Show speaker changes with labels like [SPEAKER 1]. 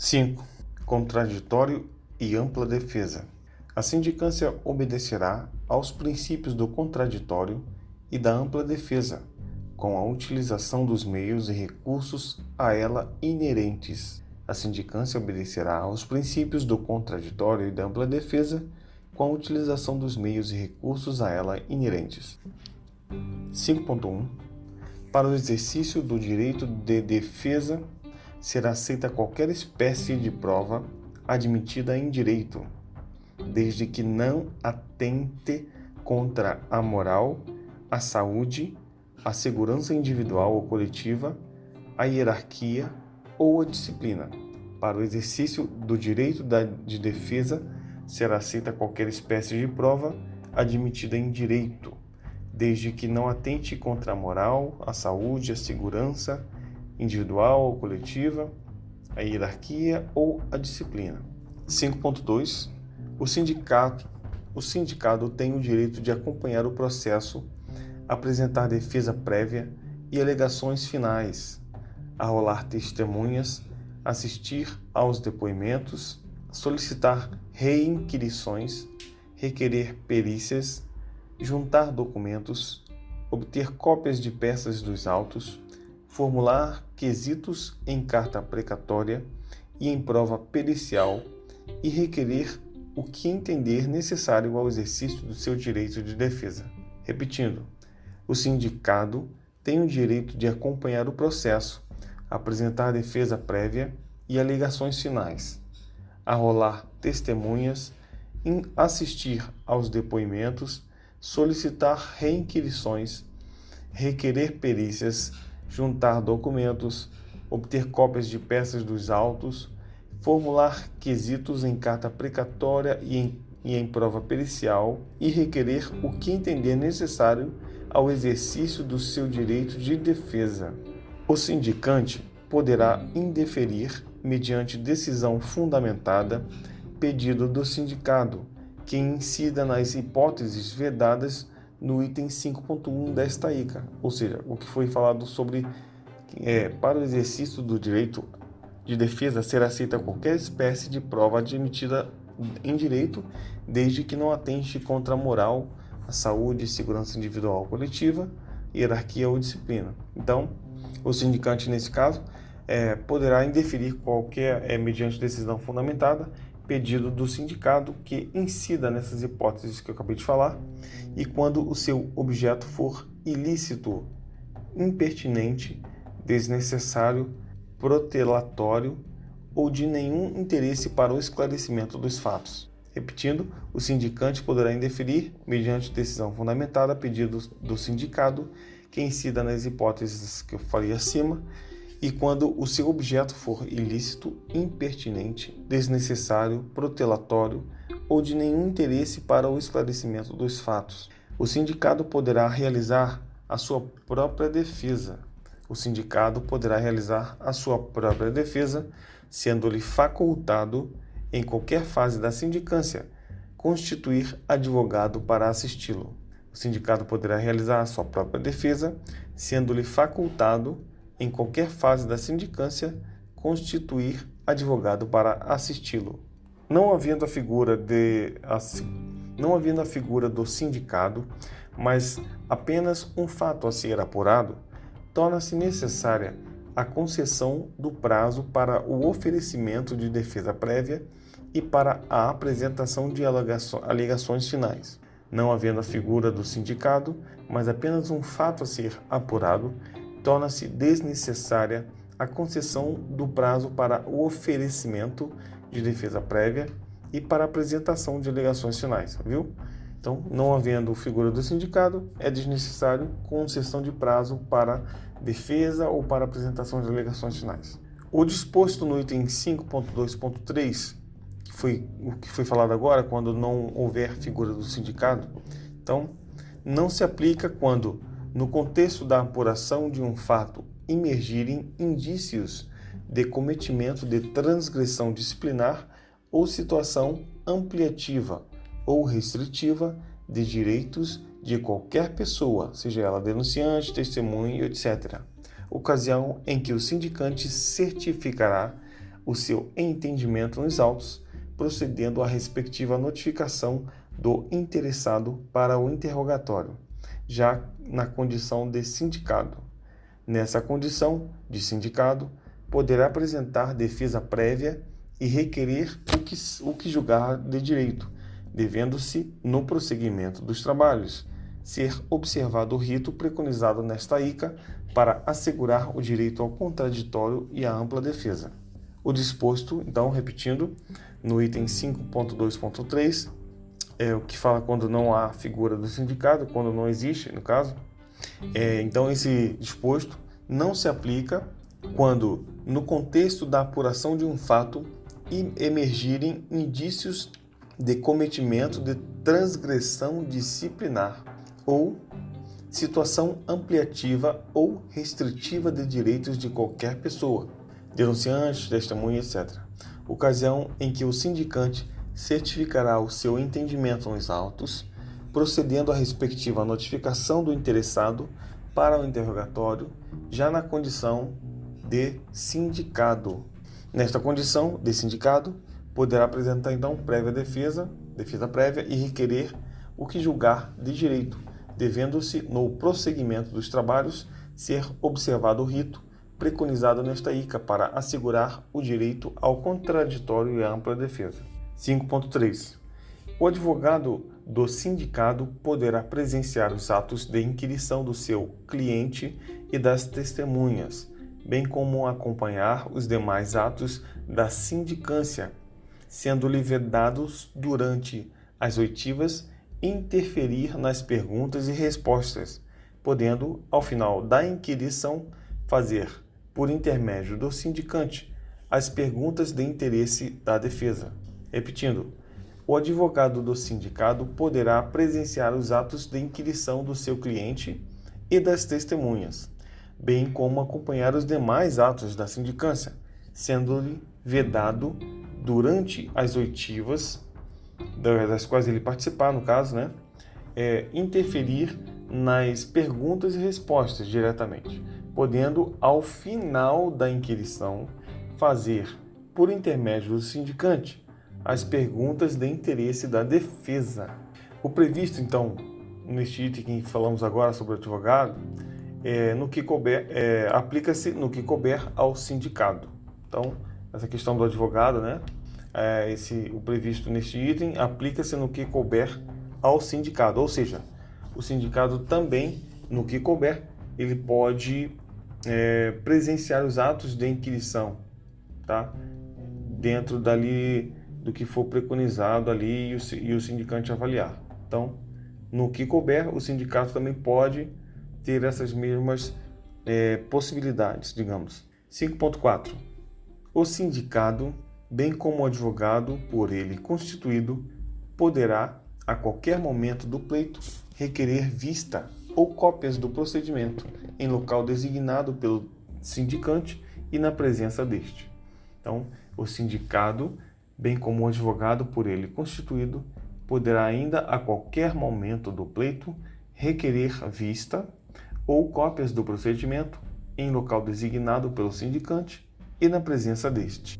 [SPEAKER 1] 5. Contraditório e ampla defesa. A sindicância obedecerá aos princípios do contraditório e da ampla defesa, com a utilização dos meios e recursos a ela inerentes. A sindicância obedecerá aos princípios do contraditório e da ampla defesa, com a utilização dos meios e recursos a ela inerentes. 5.1 Para o exercício do direito de defesa, será aceita qualquer espécie de prova admitida em direito desde que não atente contra a moral, a saúde, a segurança individual ou coletiva, a hierarquia ou a disciplina. Para o exercício do direito de defesa, será aceita qualquer espécie de prova admitida em direito, desde que não atente contra a moral, a saúde, a segurança individual ou coletiva, a hierarquia ou a disciplina. 5.2 o sindicato, o sindicato tem o direito de acompanhar o processo, apresentar defesa prévia e alegações finais, arrolar testemunhas, assistir aos depoimentos, solicitar reinquirições, requerer perícias, juntar documentos, obter cópias de peças dos autos, formular quesitos em carta precatória e em prova pericial e requerer o que entender necessário ao exercício do seu direito de defesa. Repetindo, o sindicado tem o direito de acompanhar o processo, apresentar defesa prévia e alegações finais, arrolar testemunhas, assistir aos depoimentos, solicitar reinquirições, requerer perícias, juntar documentos, obter cópias de peças dos autos, formular quesitos em carta precatória e em, e em prova pericial e requerer o que entender necessário ao exercício do seu direito de defesa. O sindicante poderá indeferir, mediante decisão fundamentada, pedido do sindicado, que incida nas hipóteses vedadas no item 5.1 desta ICA, ou seja, o que foi falado sobre é, para o exercício do direito de defesa ser aceita qualquer espécie de prova admitida em direito, desde que não atente contra a moral, a saúde segurança individual ou coletiva, hierarquia ou disciplina. Então, o sindicante, nesse caso, é, poderá indeferir qualquer, é, mediante decisão fundamentada, pedido do sindicato que incida nessas hipóteses que eu acabei de falar e quando o seu objeto for ilícito, impertinente, desnecessário, protelatório ou de nenhum interesse para o esclarecimento dos fatos. Repetindo, o sindicante poderá indeferir, mediante decisão fundamentada a pedido do sindicado, que incida nas hipóteses que eu falei acima, e quando o seu objeto for ilícito, impertinente, desnecessário, protelatório ou de nenhum interesse para o esclarecimento dos fatos. O sindicado poderá realizar a sua própria defesa, o sindicado poderá realizar a sua própria defesa, sendo-lhe facultado, em qualquer fase da sindicância, constituir advogado para assisti-lo. O sindicato poderá realizar a sua própria defesa, sendo-lhe facultado, em qualquer fase da sindicância, constituir advogado para assisti-lo. Não havendo a figura de não havendo a figura do sindicado, mas apenas um fato a ser apurado, torna-se necessária a concessão do prazo para o oferecimento de defesa prévia e para a apresentação de alegações finais. Não havendo a figura do sindicado, mas apenas um fato a ser apurado, torna-se desnecessária a concessão do prazo para o oferecimento de defesa prévia e para apresentação de alegações finais, viu? Então, não havendo figura do sindicado, é desnecessário concessão de prazo para defesa ou para apresentação de alegações finais. O disposto no item 5.2.3, que foi o que foi falado agora, quando não houver figura do sindicato, então não se aplica quando, no contexto da apuração de um fato, emergirem indícios de cometimento de transgressão disciplinar ou situação ampliativa ou restritiva de direitos de qualquer pessoa, seja ela denunciante, testemunha, etc. Ocasião em que o sindicante certificará o seu entendimento nos autos, procedendo à respectiva notificação do interessado para o interrogatório, já na condição de sindicado. Nessa condição de sindicado, poderá apresentar defesa prévia e requerer o que, o que julgar de direito, devendo-se, no prosseguimento dos trabalhos, ser observado o rito preconizado nesta ICA para assegurar o direito ao contraditório e à ampla defesa. O disposto, então, repetindo, no item 5.2.3, é o que fala quando não há figura do sindicato, quando não existe, no caso. É, então, esse disposto não se aplica quando, no contexto da apuração de um fato, emergirem indícios de cometimento de transgressão disciplinar ou situação ampliativa ou restritiva de direitos de qualquer pessoa, denunciante, testemunha, etc. Ocasião em que o sindicante certificará o seu entendimento nos autos, procedendo à respectiva notificação do interessado para o interrogatório, já na condição de sindicado. Nesta condição de sindicado, poderá apresentar então prévia defesa, defesa prévia e requerer o que julgar de direito, devendo-se, no prosseguimento dos trabalhos, ser observado o rito preconizado nesta ICA para assegurar o direito ao contraditório e ampla defesa. 5.3. O advogado do sindicado poderá presenciar os atos de inquirição do seu cliente e das testemunhas, bem como acompanhar os demais atos da sindicância, sendo-lhe vedados durante as oitivas interferir nas perguntas e respostas, podendo, ao final da inquirição, fazer, por intermédio do sindicante, as perguntas de interesse da defesa. Repetindo, o advogado do sindicado poderá presenciar os atos de inquirição do seu cliente e das testemunhas bem como acompanhar os demais atos da sindicância, sendo-lhe vedado durante as oitivas, das quais ele participar, no caso, né, é, interferir nas perguntas e respostas diretamente, podendo, ao final da inquirição, fazer, por intermédio do sindicante, as perguntas de interesse da defesa. O previsto, então, neste item que falamos agora sobre o advogado, é, no que couber, é, aplica-se no que couber ao sindicado. Então, essa questão do advogado, né? É, esse, o previsto neste item aplica-se no que couber ao sindicado, ou seja, o sindicado também, no que couber, ele pode é, presenciar os atos de inquirição, tá? Dentro dali do que for preconizado ali e o, e o sindicante avaliar. Então, no que couber, o sindicato também pode ter essas mesmas é, possibilidades, digamos. 5.4. O sindicado, bem como o advogado por ele constituído, poderá, a qualquer momento do pleito, requerer vista ou cópias do procedimento em local designado pelo sindicante e na presença deste. Então, o sindicado, bem como o advogado por ele constituído, poderá ainda a qualquer momento do pleito requerer vista ou cópias do procedimento em local designado pelo sindicante e na presença deste.